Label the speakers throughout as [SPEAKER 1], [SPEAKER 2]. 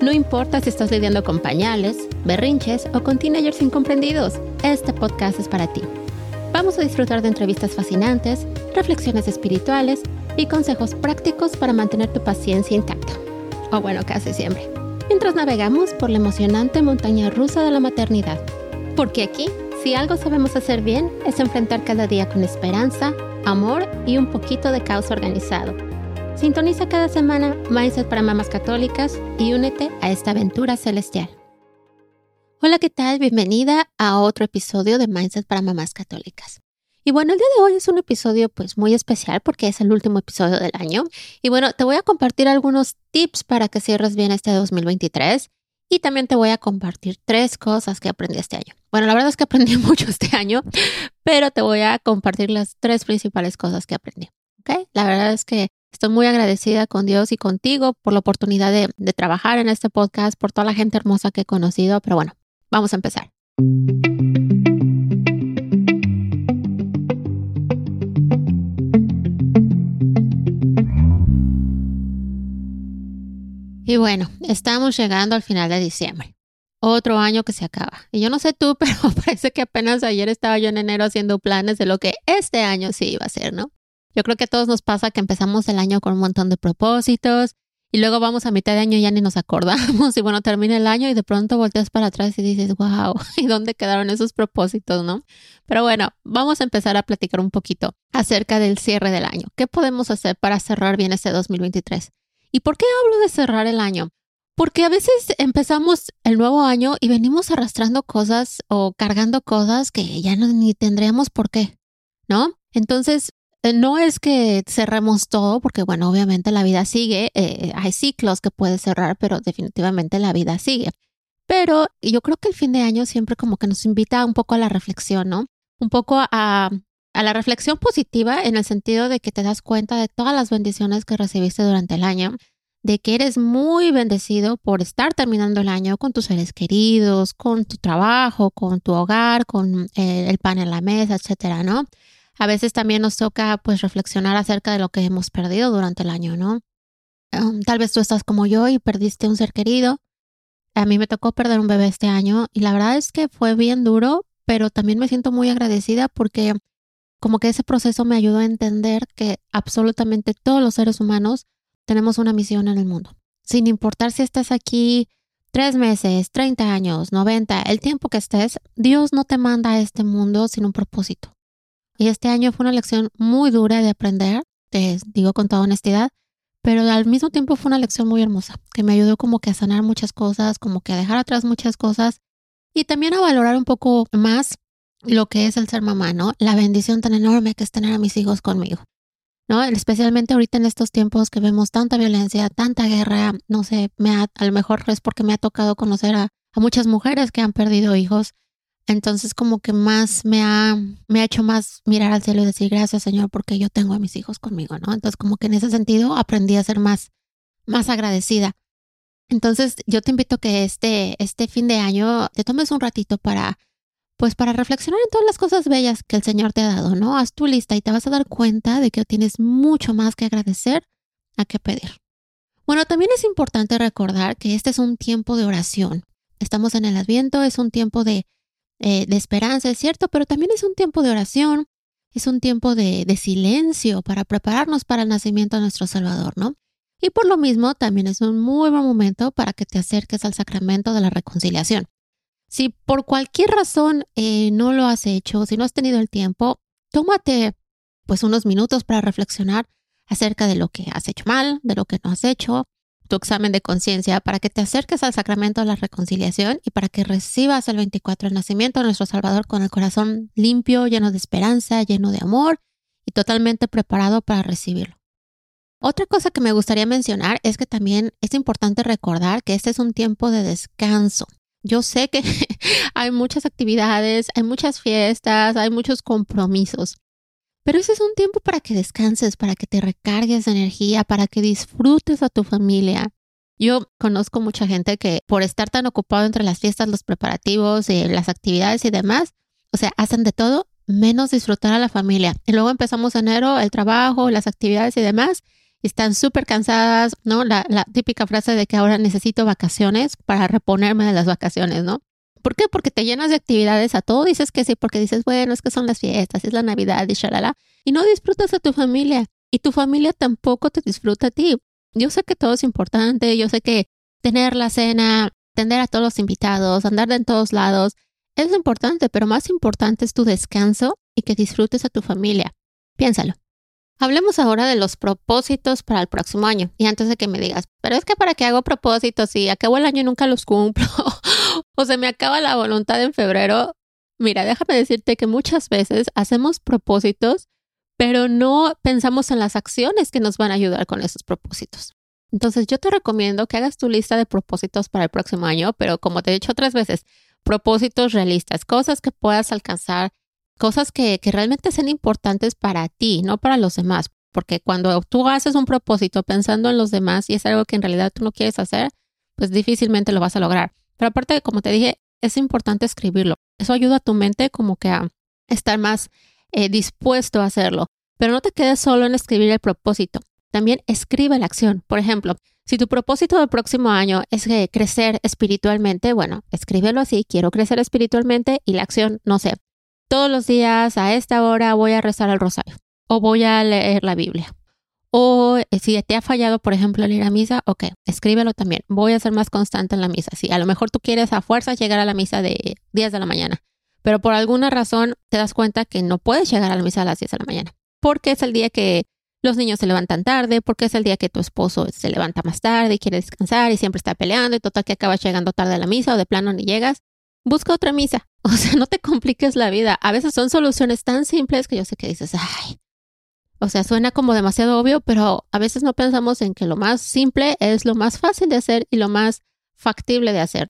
[SPEAKER 1] No importa si estás lidiando con pañales, berrinches o con teenagers incomprendidos, este podcast es para ti. Vamos a disfrutar de entrevistas fascinantes, reflexiones espirituales y consejos prácticos para mantener tu paciencia intacta. O bueno, casi siempre. Mientras navegamos por la emocionante montaña rusa de la maternidad. Porque aquí, si algo sabemos hacer bien, es enfrentar cada día con esperanza, amor y un poquito de caos organizado Sintoniza cada semana Mindset para Mamás Católicas y únete a esta aventura celestial. Hola, ¿qué tal? Bienvenida a otro episodio de Mindset para Mamás Católicas. Y bueno, el día de hoy es un episodio pues muy especial porque es el último episodio del año. Y bueno, te voy a compartir algunos tips para que cierres bien este 2023 y también te voy a compartir tres cosas que aprendí este año. Bueno, la verdad es que aprendí mucho este año, pero te voy a compartir las tres principales cosas que aprendí. ¿Ok? La verdad es que Estoy muy agradecida con Dios y contigo por la oportunidad de, trabajar en este podcast, por toda la gente hermosa que he conocido, pero bueno, vamos a empezar. Y bueno, estamos llegando al final de diciembre. Otro año que se acaba. Y yo no sé tú, pero parece que apenas ayer estaba yo en enero haciendo planes de lo que este año sí iba a ser, ¿no? Yo creo que a todos nos pasa que empezamos el año con un montón de propósitos y luego vamos a mitad de año y ya ni nos acordamos y bueno, termina el año y de pronto volteas para atrás y dices, wow, ¿y dónde quedaron esos propósitos, no? Pero bueno, vamos a empezar a platicar un poquito acerca del cierre del año. ¿Qué podemos hacer para cerrar bien este 2023? ¿Y por qué hablo de cerrar el año? Porque a veces empezamos el nuevo año y venimos arrastrando cosas o cargando cosas que ya no, ni tendríamos por qué, ¿no? Entonces, no es que cerremos todo, porque bueno, obviamente la vida sigue, eh, hay ciclos que puede cerrar, pero definitivamente la vida sigue. Pero yo creo que el fin de año siempre como que nos invita un poco a la reflexión, ¿no? Un poco a, la reflexión positiva en el sentido de que te das cuenta de todas las bendiciones que recibiste durante el año, de que eres muy bendecido por estar terminando el año con tus seres queridos, con tu trabajo, con tu hogar, con eh, el pan en la mesa, etcétera, ¿no? A veces también nos toca pues reflexionar acerca de lo que hemos perdido durante el año, ¿no? tal vez tú estás como yo y perdiste un ser querido. A mí me tocó perder un bebé este año y la verdad es que fue bien duro, pero también me siento muy agradecida porque como que ese proceso me ayudó a entender que absolutamente todos los seres humanos tenemos una misión en el mundo. Sin importar si estás aquí tres meses, 30 años, 90, el tiempo que estés, Dios no te manda a este mundo sin un propósito. Y este año fue una lección muy dura de aprender, te digo con toda honestidad, pero al mismo tiempo fue una lección muy hermosa, que me ayudó como que a sanar muchas cosas, como que a dejar atrás muchas cosas y también a valorar un poco más lo que es el ser mamá, ¿no? La bendición tan enorme que es tener a mis hijos conmigo, ¿no? Especialmente ahorita en estos tiempos que vemos tanta violencia, tanta guerra, no sé, me a lo mejor es porque me ha tocado conocer a muchas mujeres que han perdido hijos entonces como que más me ha, me ha hecho más mirar al cielo y decir gracias Señor porque yo tengo a mis hijos conmigo, ¿no? Entonces como que en ese sentido aprendí a ser más, más agradecida. Entonces yo te invito a que este, este fin de año te tomes un ratito para, pues para reflexionar en todas las cosas bellas que el Señor te ha dado, ¿no? Haz tu lista y te vas a dar cuenta de que tienes mucho más que agradecer a que pedir. Bueno, también es importante recordar que este es un tiempo de oración. Estamos en el Adviento, es un tiempo de eh, de esperanza, es cierto, pero también es un tiempo de oración, es un tiempo de, de silencio para prepararnos para el nacimiento de nuestro Salvador, ¿no? Y por lo mismo también es un muy buen momento para que te acerques al sacramento de la reconciliación. Si por cualquier razón eh, no lo has hecho, si no has tenido el tiempo, tómate pues unos minutos para reflexionar acerca de lo que has hecho mal, de lo que no has hecho, tu examen de conciencia para que te acerques al sacramento de la reconciliación y para que recibas el 24 el nacimiento de nuestro Salvador con el corazón limpio, lleno de esperanza, lleno de amor y totalmente preparado para recibirlo. Otra cosa que me gustaría mencionar es que también es importante recordar que este es un tiempo de descanso. Yo sé que hay muchas actividades, hay muchas fiestas, hay muchos compromisos, pero ese es un tiempo para que descanses, para que te recargues de energía, para que disfrutes a tu familia. Yo conozco mucha gente que por estar tan ocupado entre las fiestas, los preparativos, eh, las actividades y demás, o sea, hacen de todo menos disfrutar a la familia. Y luego empezamos enero, el trabajo, las actividades y demás, están súper cansadas, ¿no? La, la, típica frase de que ahora necesito vacaciones para reponerme de las vacaciones, ¿no? ¿Por qué? Porque te llenas de actividades, a todo dices que sí, porque dices, bueno, es que son las fiestas, es la Navidad y shalala, y no disfrutas a tu familia, y tu familia tampoco te disfruta a ti. Yo sé que todo es importante, yo sé que tener la cena, atender a todos los invitados, andar en todos lados, es importante, pero más importante es tu descanso y que disfrutes a tu familia. Piénsalo. Hablemos ahora de los propósitos para el próximo año. Y antes de que me digas, pero es que para qué hago propósitos y acabo el año y nunca los cumplo, o se me acaba la voluntad en febrero. Mira, déjame decirte que muchas veces hacemos propósitos, pero no pensamos en las acciones que nos van a ayudar con esos propósitos. Entonces yo te recomiendo que hagas tu lista de propósitos para el próximo año, pero como te he dicho otras veces, propósitos realistas, cosas que puedas alcanzar, cosas que, que realmente sean importantes para ti, no para los demás. Porque cuando tú haces un propósito pensando en los demás y es algo que en realidad tú no quieres hacer, pues difícilmente lo vas a lograr. Pero aparte, como te dije, es importante escribirlo. Eso ayuda a tu mente como que a estar más eh, dispuesto a hacerlo. Pero no te quedes solo en escribir el propósito. También escribe la acción. Por ejemplo, si tu propósito del próximo año es crecer espiritualmente, bueno, escríbelo así, quiero crecer espiritualmente y la acción, no sé, todos los días a esta hora voy a rezar el rosario o voy a leer la Biblia. O eh, si te ha fallado, por ejemplo, leer a misa, ok, escríbelo también. Voy a ser más constante en la misa. Si a lo mejor tú quieres a fuerza llegar a la misa de 10 de la mañana, pero por alguna razón te das cuenta que no puedes llegar a la misa a las 10 de la mañana, porque es el día que los niños se levantan tarde, porque es el día que tu esposo se levanta más tarde y quiere descansar y siempre está peleando y total que acabas llegando tarde a la misa o de plano ni llegas. Busca otra misa. O sea, no te compliques la vida. A veces son soluciones tan simples que yo sé que dices, ay. O sea, suena como demasiado obvio, pero a veces no pensamos en que lo más simple es lo más fácil de hacer y lo más factible de hacer.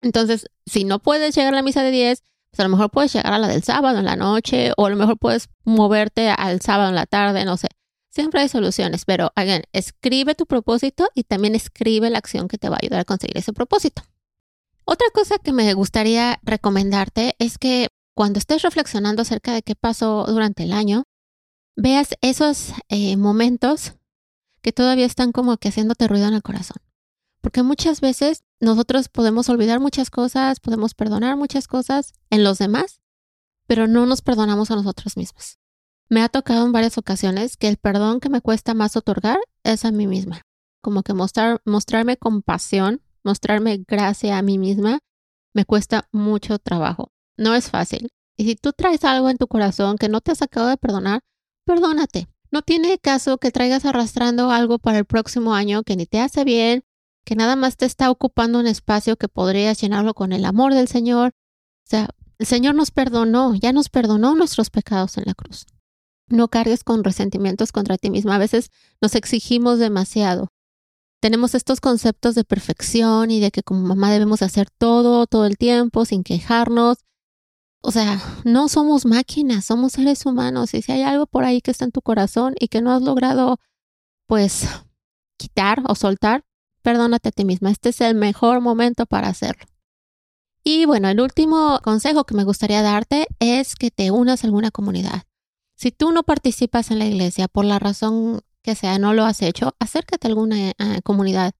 [SPEAKER 1] Entonces, si no puedes llegar a la misa de 10, pues a lo mejor puedes llegar a la del sábado en la noche o a lo mejor puedes moverte al sábado en la tarde, no sé. Siempre hay soluciones, pero again, escribe tu propósito y también escribe la acción que te va a ayudar a conseguir ese propósito. Otra cosa que me gustaría recomendarte es que cuando estés reflexionando acerca de qué pasó durante el año, veas esos eh, momentos que todavía están como que haciéndote ruido en el corazón. Porque muchas veces nosotros podemos olvidar muchas cosas, podemos perdonar muchas cosas en los demás, pero no nos perdonamos a nosotros mismos. Me ha tocado en varias ocasiones que el perdón que me cuesta más otorgar es a mí misma. Como que mostrar, mostrarme compasión, mostrarme gracia a mí misma, me cuesta mucho trabajo. No es fácil. Y si tú traes algo en tu corazón que no te has acabado de perdonar, perdónate. No tiene caso que traigas arrastrando algo para el próximo año que ni te hace bien, que nada más te está ocupando un espacio que podrías llenarlo con el amor del Señor. O sea, el Señor nos perdonó, ya nos perdonó nuestros pecados en la cruz. No cargues con resentimientos contra ti misma. A veces nos exigimos demasiado. Tenemos estos conceptos de perfección y de que como mamá debemos hacer todo, todo el tiempo, sin quejarnos. O sea, no somos máquinas, somos seres humanos. Y si hay algo por ahí que está en tu corazón y que no has logrado, pues, quitar o soltar, perdónate a ti misma. Este es el mejor momento para hacerlo. Y bueno, el último consejo que me gustaría darte es que te unas a alguna comunidad. Si tú no participas en la iglesia por la razón que sea, no lo has hecho, acércate a alguna eh, comunidad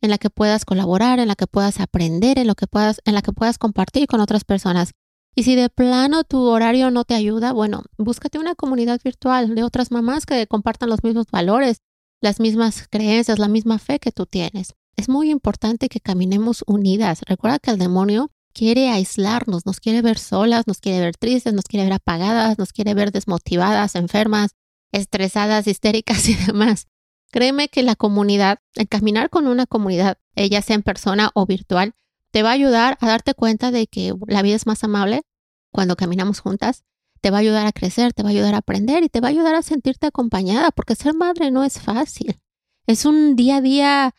[SPEAKER 1] en la que puedas colaborar, en la que puedas aprender, en, lo que puedas, en la que puedas compartir con otras personas. Y si de plano tu horario no te ayuda, bueno, búscate una comunidad virtual de otras mamás que compartan los mismos valores, las mismas creencias, la misma fe que tú tienes. Es muy importante que caminemos unidas. Recuerda que el demonio quiere aislarnos, nos quiere ver solas, nos quiere ver tristes, nos quiere ver apagadas, nos quiere ver desmotivadas, enfermas, estresadas, histéricas y demás. Créeme que la comunidad, el caminar con una comunidad, ella sea en persona o virtual, te va a ayudar a darte cuenta de que la vida es más amable cuando caminamos juntas, te va a ayudar a crecer, te va a ayudar a aprender y te va a ayudar a sentirte acompañada, porque ser madre no es fácil. Es un día a día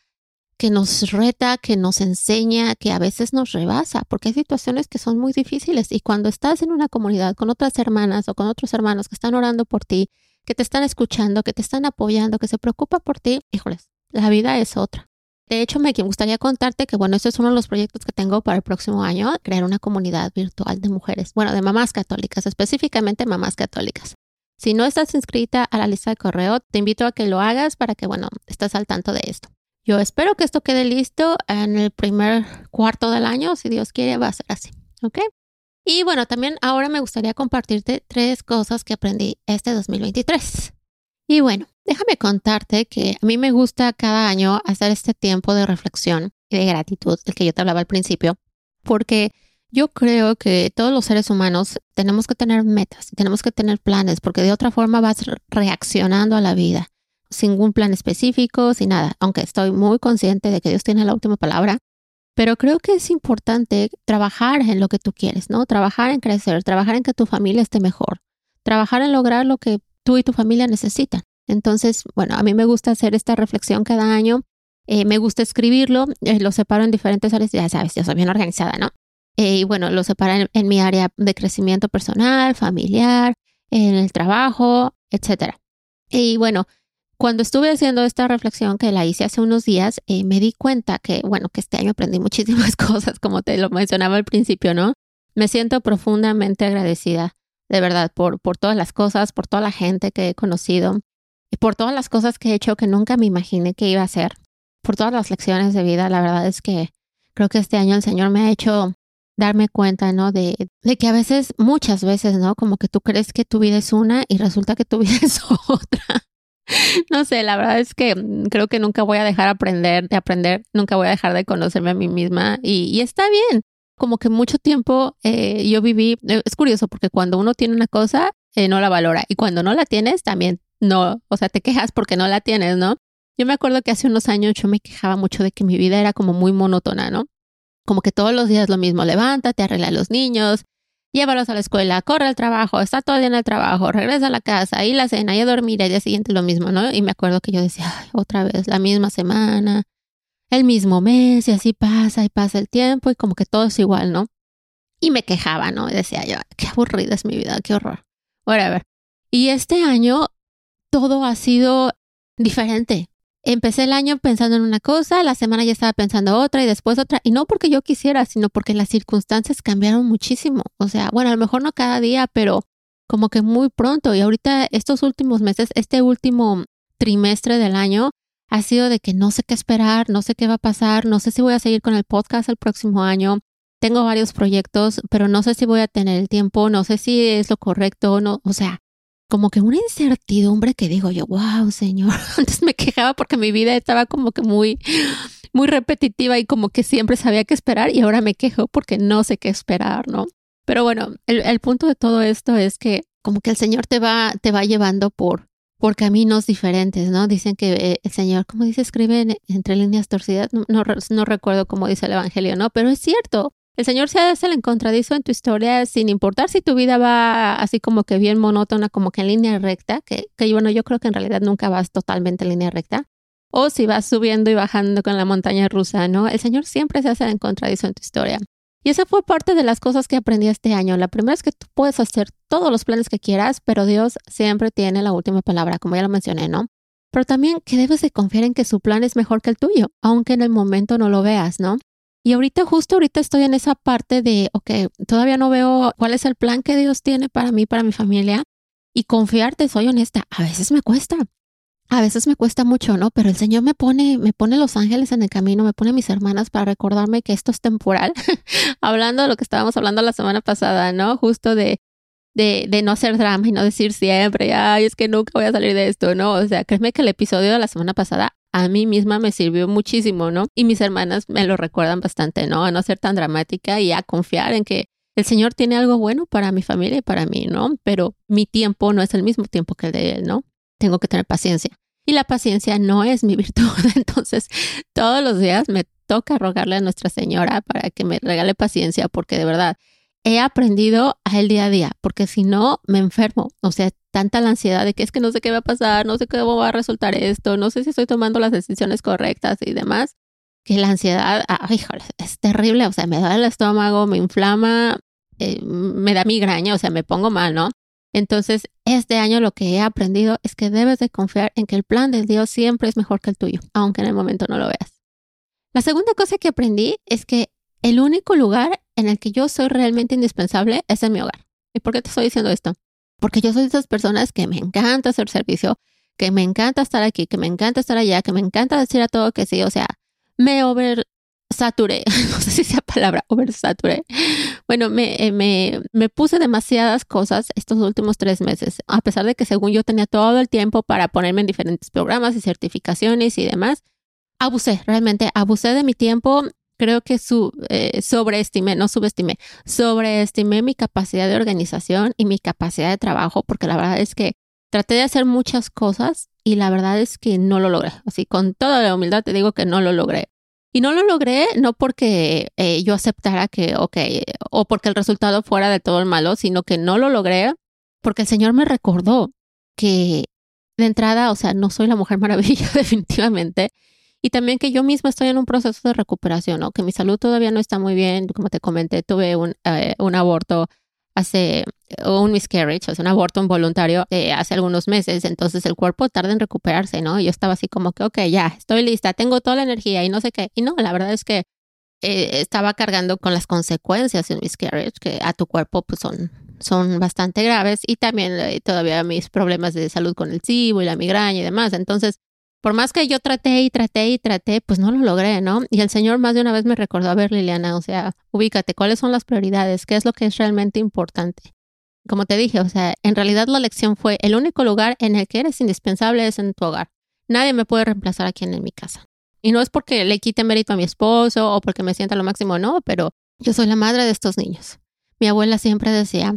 [SPEAKER 1] que nos reta, que nos enseña, que a veces nos rebasa, porque hay situaciones que son muy difíciles y cuando estás en una comunidad con otras hermanas o con otros hermanos que están orando por ti, que te están escuchando, que te están apoyando, que se preocupa por ti, híjoles, la vida es otra. De hecho, me gustaría contarte que, bueno, este es uno de los proyectos que tengo para el próximo año, crear una comunidad virtual de mujeres, bueno, de mamás católicas, específicamente mamás católicas. Si no estás inscrita a la lista de correo, te invito a que lo hagas para que, bueno, estés al tanto de esto. Yo espero que esto quede listo en el primer cuarto del año, si Dios quiere, va a ser así, ¿ok? Y bueno, también ahora me gustaría compartirte tres cosas que aprendí este 2023. Y bueno, déjame contarte que a mí me gusta cada año hacer este tiempo de reflexión y de gratitud, el que yo te hablaba al principio, porque yo creo que todos los seres humanos tenemos que tener metas, tenemos que tener planes, porque de otra forma vas reaccionando a la vida, sin ningún plan específico, sin nada, aunque estoy muy consciente de que Dios tiene la última palabra. Pero creo que es importante trabajar en lo que tú quieres, ¿no? Trabajar en crecer, trabajar en que tu familia esté mejor, trabajar en lograr lo que tú y tu familia necesitan. Entonces, bueno, a mí me gusta hacer esta reflexión cada año. Eh, me gusta escribirlo, eh, lo separo en diferentes áreas, ya sabes, yo soy bien organizada, ¿no? Eh, y bueno, lo separo en, mi área de crecimiento personal, familiar, en el trabajo, etc. Y bueno, cuando estuve haciendo esta reflexión que la hice hace unos días, me di cuenta que, bueno, que este año aprendí muchísimas cosas, como te lo mencionaba al principio, ¿no? Me siento profundamente agradecida de verdad, por, por todas las cosas, por toda la gente que he conocido y por todas las cosas que he hecho que nunca me imaginé que iba a hacer, por todas las lecciones de vida. La verdad es que creo que este año el Señor me ha hecho darme cuenta, ¿no? De, de que a veces, muchas veces, ¿no? Como que tú crees que tu vida es una y resulta que tu vida es otra. no sé, la verdad es que creo que nunca voy a dejar aprender, de aprender, nunca voy a dejar de conocerme a mí misma y, y está bien como que mucho tiempo eh, yo viví, eh, es curioso porque cuando uno tiene una cosa, eh, no la valora y cuando no la tienes, también no, o sea, te quejas porque no la tienes, ¿no? Yo me acuerdo que hace unos años yo me quejaba mucho de que mi vida era como muy monótona, ¿no? Como que todos los días lo mismo, levántate, arregla a los niños, llévalos a la escuela, corre al trabajo, está todo el día en el trabajo, regresa a la casa, y la cena, y a dormir, el día siguiente lo mismo, ¿no? Y me acuerdo que yo decía, otra vez, la misma semana, el mismo mes y así pasa y pasa el tiempo y como que todo es igual, ¿no? Y me quejaba, ¿no? Y decía yo, qué aburrida es mi vida, qué horror. ver. Y este año todo ha sido diferente. Empecé el año pensando en una cosa, la semana ya estaba pensando otra y después otra. Y no porque yo quisiera, sino porque las circunstancias cambiaron muchísimo. O sea, bueno, a lo mejor no cada día, pero como que muy pronto. Y ahorita estos últimos meses, este último trimestre del año, ha sido de que no sé qué esperar, no sé qué va a pasar, no sé si voy a seguir con el podcast el próximo año. Tengo varios proyectos, pero no sé si voy a tener el tiempo, no sé si es lo correcto o no. O sea, como que una incertidumbre que digo yo, wow, señor. Antes me quejaba porque mi vida estaba como que muy, muy repetitiva y como que siempre sabía qué esperar y ahora me quejo porque no sé qué esperar, ¿no? Pero bueno, el, el punto de todo esto es que como que el Señor te va, te va llevando por, por caminos diferentes, ¿no? Dicen que eh, el Señor, como dice, escribe entre líneas torcidas, no, no, recuerdo cómo dice el Evangelio, ¿no? Pero es cierto, el Señor se hace el encontradizo en tu historia sin importar si tu vida va así como que bien monótona, como que en línea recta, que, que bueno, yo creo que en realidad nunca vas totalmente en línea recta, o si vas subiendo y bajando con la montaña rusa, ¿no? El Señor siempre se hace el encontradizo en tu historia. Y esa fue parte de las cosas que aprendí este año. La primera es que tú puedes hacer todos los planes que quieras, pero Dios siempre tiene la última palabra, como ya lo mencioné, ¿no? Pero también que debes de confiar en que su plan es mejor que el tuyo, aunque en el momento no lo veas, ¿no? Y ahorita, justo ahorita estoy en esa parte de, ok, todavía no veo cuál es el plan que Dios tiene para mí, para mi familia. Y confiarte, soy honesta, a veces me cuesta a veces me cuesta mucho, ¿no? Pero el Señor me pone, me pone los ángeles en el camino, me pone mis hermanas para recordarme que esto es temporal. hablando de lo que estábamos hablando la semana pasada, ¿no? Justo de, de, de no hacer drama y no decir siempre, ay, es que nunca voy a salir de esto, ¿no? O sea, créeme que el episodio de la semana pasada a mí misma me sirvió muchísimo, ¿no? Y mis hermanas me lo recuerdan bastante, ¿no? A no ser tan dramática y a confiar en que el Señor tiene algo bueno para mi familia y para mí, ¿no? Pero mi tiempo no es el mismo tiempo que el de Él, ¿no? tengo que tener paciencia. Y la paciencia no es mi virtud. Entonces, todos los días me toca rogarle a Nuestra Señora para que me regale paciencia, porque de verdad he aprendido a el día a día, porque si no, me enfermo. O sea, tanta la ansiedad de que es que no sé qué va a pasar, no sé cómo va a resultar esto, no sé si estoy tomando las decisiones correctas y demás. que la ansiedad, ay, híjole, es terrible, o sea, me da el estómago, me inflama, eh, me da migraña, o sea, me pongo mal, ¿no? Entonces, este año lo que he aprendido es que debes de confiar en que el plan de Dios siempre es mejor que el tuyo, aunque en el momento no lo veas. La segunda cosa que aprendí es que el único lugar en el que yo soy realmente indispensable es en mi hogar. ¿Y por qué te estoy diciendo esto? Porque yo soy de esas personas que me encanta hacer servicio, que me encanta estar aquí, que me encanta estar allá, que me encanta decir a todo que sí, o sea, me oversaturé, no sé si sea palabra, oversaturé. Bueno, me, eh, me, me puse demasiadas cosas estos últimos tres meses, a pesar de que según yo tenía todo el tiempo para ponerme en diferentes programas y certificaciones y demás, abusé, realmente abusé de mi tiempo. Creo que su, eh, sobreestimé, no subestimé, sobreestimé mi capacidad de organización y mi capacidad de trabajo, porque la verdad es que traté de hacer muchas cosas y la verdad es que no lo logré. Así, con toda la humildad te digo que no lo logré. Y no lo logré no porque eh, yo aceptara que, ok, o porque el resultado fuera de todo el malo, sino que no lo logré porque el Señor me recordó que de entrada, o sea, no soy la mujer maravilla definitivamente. Y también que yo misma estoy en un proceso de recuperación, ¿no? Que mi salud todavía no está muy bien. Como te comenté, tuve un, eh, un aborto hace un miscarriage, o sea, un aborto involuntario eh, hace algunos meses, entonces el cuerpo tarda en recuperarse, ¿no? Yo estaba así como que, ok, ya, estoy lista, tengo toda la energía y no sé qué. Y no, la verdad es que eh, estaba cargando con las consecuencias de un miscarriage, que a tu cuerpo pues son, son bastante graves y también eh, todavía mis problemas de salud con el cibo y la migraña y demás. Entonces, por más que yo traté y traté y traté, pues no lo logré, ¿no? Y el Señor más de una vez me recordó, a ver, Liliana, o sea, ubícate, ¿cuáles son las prioridades? ¿Qué es lo que es realmente importante? Como te dije, o sea, en realidad la lección fue, el único lugar en el que eres indispensable es en tu hogar. Nadie me puede reemplazar aquí en mi casa. Y no es porque le quite mérito a mi esposo o porque me sienta lo máximo, no, pero yo soy la madre de estos niños. Mi abuela siempre decía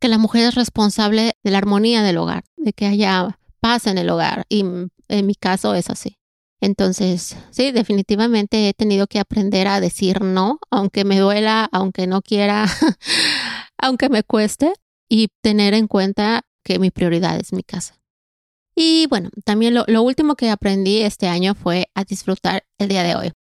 [SPEAKER 1] que la mujer es responsable de la armonía del hogar, de que haya paz en el hogar. Y en mi caso es así. Entonces, sí, definitivamente he tenido que aprender a decir no, aunque me duela, aunque no quiera, aunque me cueste, y tener en cuenta que mi prioridad es mi casa. Y bueno, también lo, último que aprendí este año fue a disfrutar el día de hoy.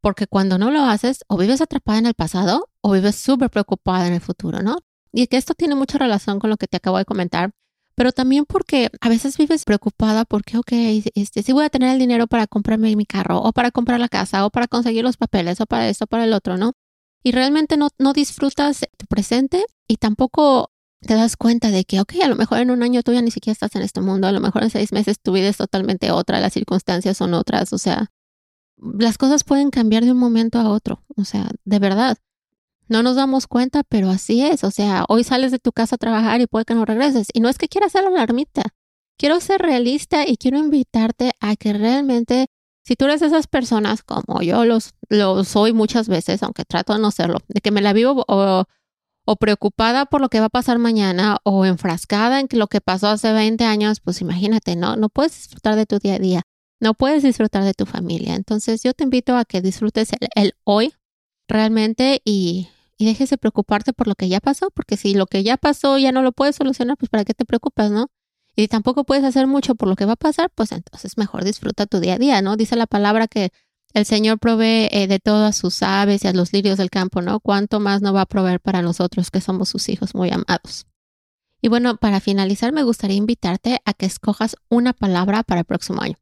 [SPEAKER 1] Porque cuando no lo haces, o vives atrapada en el pasado o vives súper preocupada en el futuro, ¿no? Y que esto tiene mucha relación con lo que te acabo de comentar, pero también porque a veces vives preocupada porque, ok, este, si voy a tener el dinero para comprarme mi carro o para comprar la casa o para conseguir los papeles o para esto, para el otro, ¿no? Y realmente no, no disfrutas tu presente y tampoco te das cuenta de que, ok, a lo mejor en un año tú ya ni siquiera estás en este mundo, a lo mejor en seis meses tu vida es totalmente otra, las circunstancias son otras, o sea, las cosas pueden cambiar de un momento a otro, o sea, de verdad. No nos damos cuenta, pero así es. O sea, hoy sales de tu casa a trabajar y puede que no regreses. Y no es que quiera ser alarmita. Quiero ser realista y quiero invitarte a que realmente, si tú eres de esas personas como yo los, lo soy muchas veces, aunque trato de no serlo, de que me la vivo o, o preocupada por lo que va a pasar mañana o enfrascada en lo que pasó hace 20 años, pues imagínate, ¿no? No puedes disfrutar de tu día a día. No puedes disfrutar de tu familia. Entonces yo te invito a que disfrutes el hoy realmente y, y dejes de preocuparte por lo que ya pasó, porque si lo que ya pasó ya no lo puedes solucionar, pues para qué te preocupas, ¿no? Y tampoco puedes hacer mucho por lo que va a pasar, pues entonces mejor disfruta tu día a día, ¿no? Dice la palabra que el Señor provee eh, de todas sus aves y a los lirios del campo, ¿no? ¿Cuánto más no va a proveer para nosotros que somos sus hijos muy amados? Y bueno, para finalizar, me gustaría invitarte a que escojas una palabra para el próximo año.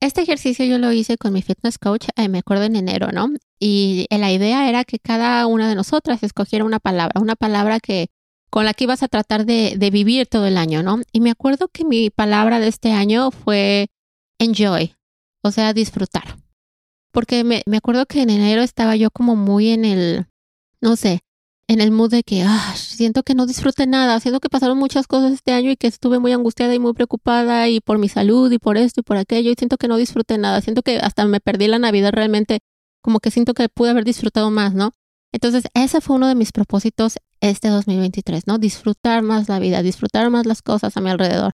[SPEAKER 1] Este ejercicio yo lo hice con mi fitness coach, eh, me acuerdo en enero, ¿no? Y la idea era que cada una de nosotras escogiera una palabra, una palabra que con la que ibas a tratar de, de vivir todo el año, ¿no? Y me acuerdo que mi palabra de este año fue enjoy, o sea, disfrutar. Porque me, me acuerdo que en enero estaba yo como muy en el, no sé, en el mood de que ah, siento que no disfruté nada, siento que pasaron muchas cosas este año y que estuve muy angustiada y muy preocupada y por mi salud y por esto y por aquello y siento que no disfruté nada, siento que hasta me perdí la Navidad realmente, como que siento que pude haber disfrutado más, ¿no? Entonces ese fue uno de mis propósitos este 2023, ¿no? Disfrutar más la vida, disfrutar más las cosas a mi alrededor.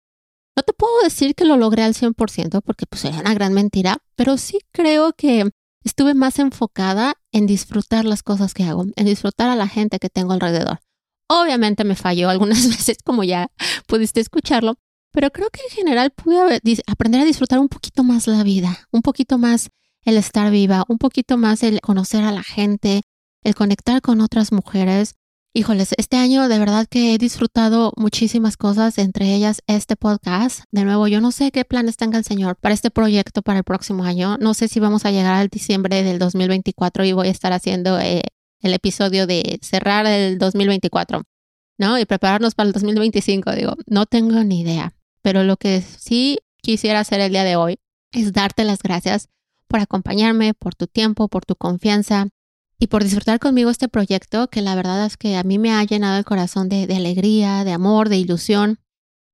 [SPEAKER 1] No te puedo decir que lo logré al 100% porque pues sería una gran mentira, pero sí creo que estuve más enfocada en disfrutar las cosas que hago, en disfrutar a la gente que tengo alrededor. Obviamente me falló algunas veces, como ya pudiste escucharlo, pero creo que en general pude aprender a disfrutar un poquito más la vida, un poquito más el estar viva, un poquito más el conocer a la gente, el conectar con otras mujeres. Híjoles, este año de verdad que he disfrutado muchísimas cosas, entre ellas este podcast. De nuevo, yo no sé qué planes tenga el Señor para este proyecto para el próximo año. No sé si vamos a llegar al diciembre del 2024 y voy a estar haciendo eh, el episodio de cerrar el 2024, ¿no? Y prepararnos para el 2025. Digo, no tengo ni idea. Pero lo que sí quisiera hacer el día de hoy es darte las gracias por acompañarme, por tu tiempo, por tu confianza, y por disfrutar conmigo este proyecto que la verdad es que a mí me ha llenado el corazón de, alegría, de amor, de ilusión.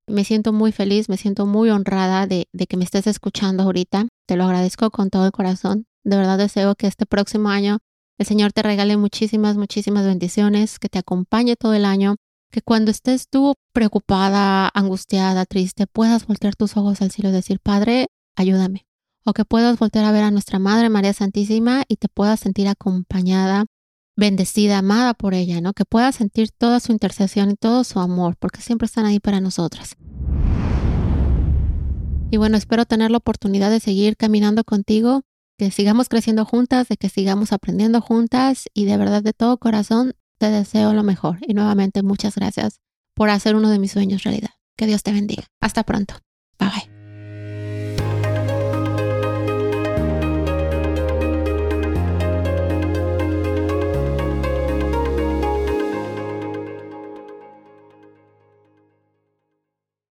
[SPEAKER 1] Me siento muy feliz, me siento muy honrada de, de, que me estés escuchando ahorita. Te lo agradezco con todo el corazón. De verdad deseo que este próximo año el Señor te regale muchísimas, muchísimas bendiciones, que te acompañe todo el año, que cuando estés tú preocupada, angustiada, triste, puedas voltear tus ojos al cielo y decir, Padre, ayúdame o que puedas volver a ver a nuestra Madre María Santísima y te puedas sentir acompañada, bendecida, amada por ella, ¿no? Que puedas sentir toda su intercesión y todo su amor, porque siempre están ahí para nosotras. Y bueno, espero tener la oportunidad de seguir caminando contigo, que sigamos creciendo juntas, de que sigamos aprendiendo juntas y de verdad de todo corazón te deseo lo mejor. Y nuevamente muchas gracias por hacer uno de mis sueños realidad. Que Dios te bendiga. Hasta pronto. Bye bye.